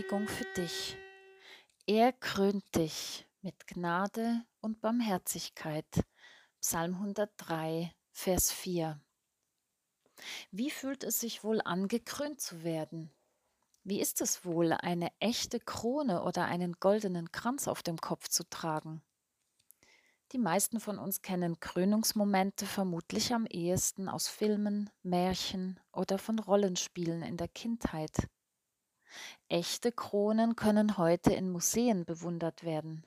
Ermutigung für dich. Er krönt dich mit Gnade und Barmherzigkeit. Psalm 103, Vers 4. Wie fühlt es sich wohl an, gekrönt zu werden? Wie ist es wohl, eine echte Krone oder einen goldenen Kranz auf dem Kopf zu tragen? Die meisten von uns kennen Krönungsmomente vermutlich am ehesten aus Filmen, Märchen oder von Rollenspielen in der Kindheit. Echte Kronen können heute in Museen bewundert werden.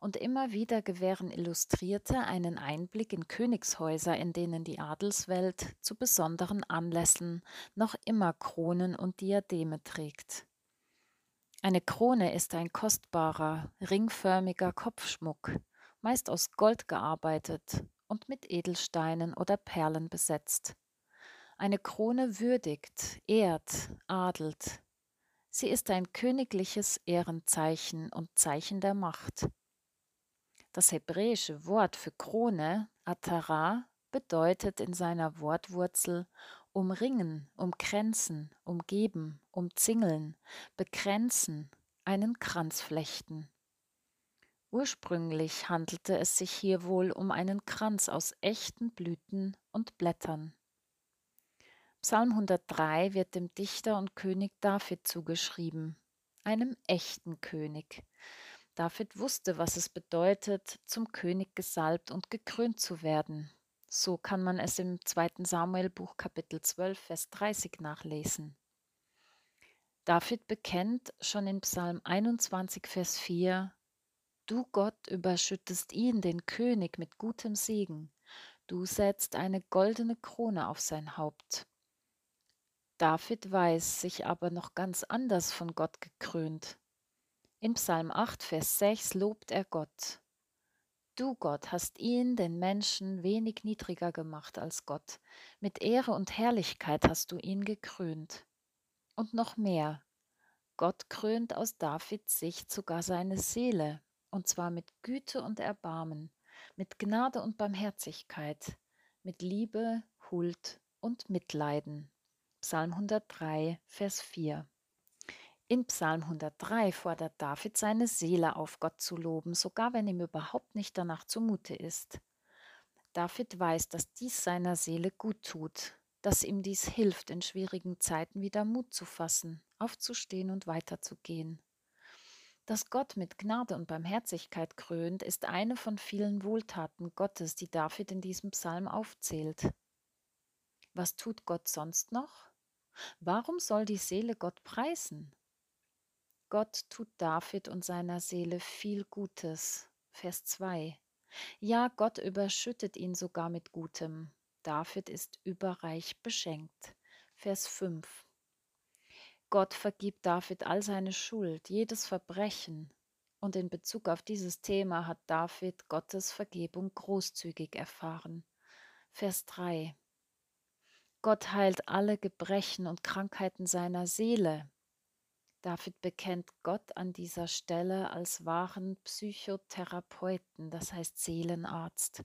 Und immer wieder gewähren Illustrierte einen Einblick in Königshäuser, in denen die Adelswelt zu besonderen Anlässen noch immer Kronen und Diademe trägt. Eine Krone ist ein kostbarer, ringförmiger Kopfschmuck, meist aus Gold gearbeitet und mit Edelsteinen oder Perlen besetzt. Eine Krone würdigt, ehrt, adelt, Sie ist ein königliches Ehrenzeichen und Zeichen der Macht. Das hebräische Wort für Krone, Atara, bedeutet in seiner Wortwurzel umringen, umkränzen, umgeben, umzingeln, bekränzen, einen Kranz flechten. Ursprünglich handelte es sich hier wohl um einen Kranz aus echten Blüten und Blättern. Psalm 103 wird dem Dichter und König David zugeschrieben, einem echten König. David wusste, was es bedeutet, zum König gesalbt und gekrönt zu werden. So kann man es im 2. Samuelbuch Kapitel 12, Vers 30 nachlesen. David bekennt schon in Psalm 21, Vers 4, Du Gott überschüttest ihn, den König, mit gutem Segen. Du setzt eine goldene Krone auf sein Haupt. David weiß sich aber noch ganz anders von Gott gekrönt. In Psalm 8, Vers 6 lobt er Gott. Du Gott hast ihn, den Menschen, wenig niedriger gemacht als Gott. Mit Ehre und Herrlichkeit hast du ihn gekrönt. Und noch mehr. Gott krönt aus Davids Sicht sogar seine Seele, und zwar mit Güte und Erbarmen, mit Gnade und Barmherzigkeit, mit Liebe, Huld und Mitleiden. Psalm 103, Vers 4. In Psalm 103 fordert David seine Seele auf, Gott zu loben, sogar wenn ihm überhaupt nicht danach zumute ist. David weiß, dass dies seiner Seele gut tut, dass ihm dies hilft, in schwierigen Zeiten wieder Mut zu fassen, aufzustehen und weiterzugehen. Dass Gott mit Gnade und Barmherzigkeit krönt, ist eine von vielen Wohltaten Gottes, die David in diesem Psalm aufzählt. Was tut Gott sonst noch? Warum soll die Seele Gott preisen? Gott tut David und seiner Seele viel Gutes. Vers 2. Ja, Gott überschüttet ihn sogar mit Gutem. David ist überreich beschenkt. Vers 5. Gott vergibt David all seine Schuld, jedes Verbrechen. Und in Bezug auf dieses Thema hat David Gottes Vergebung großzügig erfahren. Vers 3. Gott heilt alle Gebrechen und Krankheiten seiner Seele. David bekennt Gott an dieser Stelle als wahren Psychotherapeuten, das heißt Seelenarzt.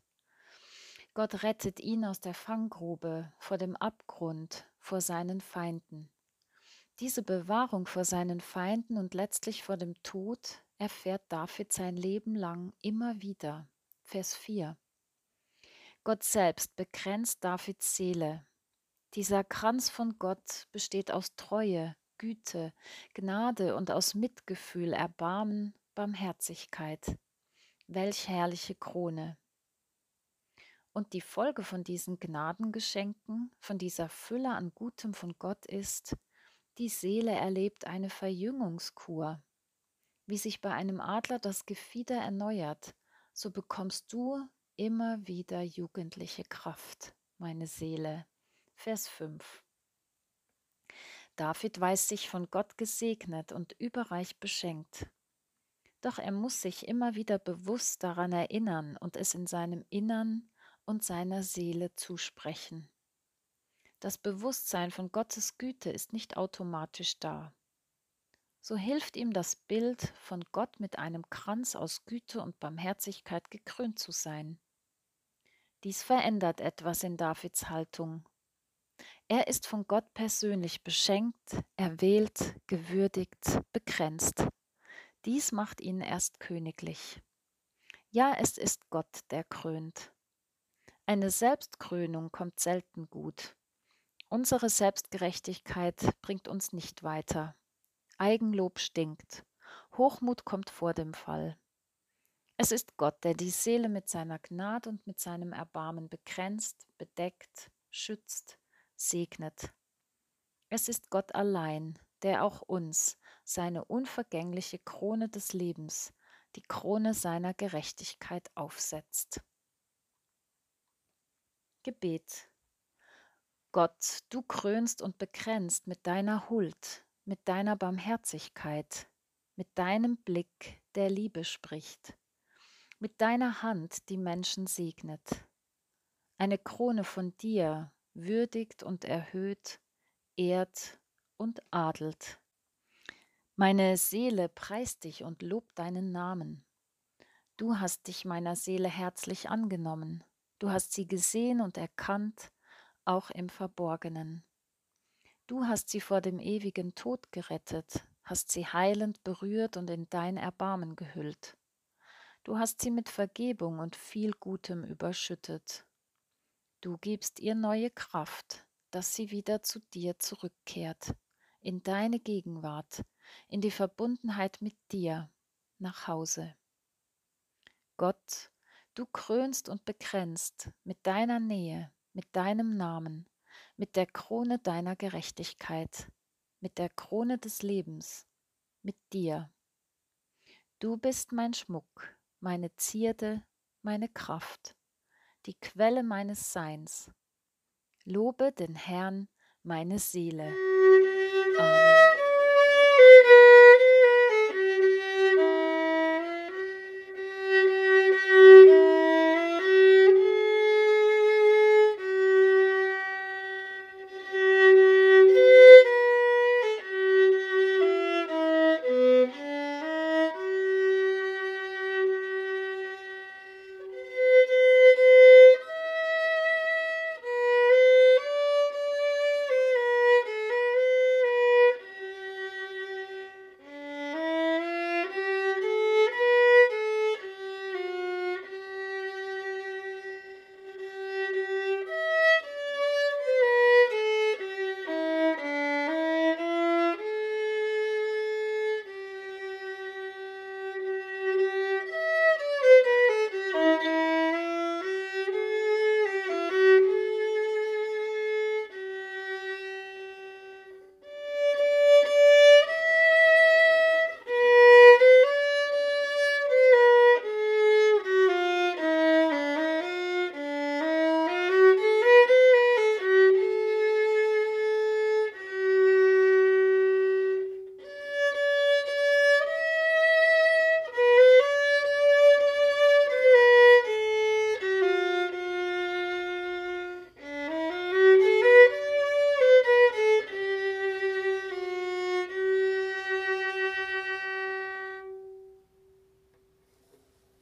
Gott rettet ihn aus der Fanggrube, vor dem Abgrund, vor seinen Feinden. Diese Bewahrung vor seinen Feinden und letztlich vor dem Tod erfährt David sein Leben lang immer wieder. Vers 4. Gott selbst begrenzt Davids Seele, dieser Kranz von Gott besteht aus Treue, Güte, Gnade und aus Mitgefühl, Erbarmen, Barmherzigkeit. Welch herrliche Krone. Und die Folge von diesen Gnadengeschenken, von dieser Fülle an Gutem von Gott ist, die Seele erlebt eine Verjüngungskur. Wie sich bei einem Adler das Gefieder erneuert, so bekommst du immer wieder jugendliche Kraft, meine Seele. Vers 5. David weiß sich von Gott gesegnet und überreich beschenkt. Doch er muss sich immer wieder bewusst daran erinnern und es in seinem Innern und seiner Seele zusprechen. Das Bewusstsein von Gottes Güte ist nicht automatisch da. So hilft ihm das Bild von Gott mit einem Kranz aus Güte und Barmherzigkeit gekrönt zu sein. Dies verändert etwas in Davids Haltung Er ist von Gott persönlich beschenkt, erwählt, gewürdigt, begrenzt. Dies macht ihn erst königlich. Ja, es ist Gott, der krönt. Eine Selbstkrönung kommt selten gut. Unsere Selbstgerechtigkeit bringt uns nicht weiter. Eigenlob stinkt. Hochmut kommt vor dem Fall. Es ist Gott, der die Seele mit seiner Gnade und mit seinem Erbarmen begrenzt, bedeckt, schützt, segnet. Es ist Gott allein, der auch uns seine unvergängliche Krone des Lebens, die Krone seiner Gerechtigkeit aufsetzt. Gebet. Gott, du krönst und begrenzt mit deiner Huld, mit deiner Barmherzigkeit, mit deinem Blick, der Liebe spricht, mit deiner Hand die Menschen segnet. Eine Krone von dir würdigt und erhöht, ehrt und adelt. Meine Seele preist dich und lobt deinen Namen. Du hast dich meiner Seele herzlich angenommen. Du hast sie gesehen und erkannt, auch im Verborgenen. Du hast sie vor dem ewigen Tod gerettet, hast sie heilend berührt und in dein Erbarmen gehüllt. Du hast sie mit Vergebung und viel Gutem überschüttet. Du gibst ihr neue Kraft, dass sie wieder zu dir zurückkehrt, in deine Gegenwart, in die Verbundenheit mit dir, nach Hause. Gott, Du krönst und begrenzt mit deiner Nähe, mit deinem Namen, mit der Krone deiner Gerechtigkeit, mit der Krone des Lebens, mit dir. Du bist mein Schmuck, meine Zierde, meine Kraft, die Quelle meines Seins. Lobe den Herrn, meine Seele. Amen.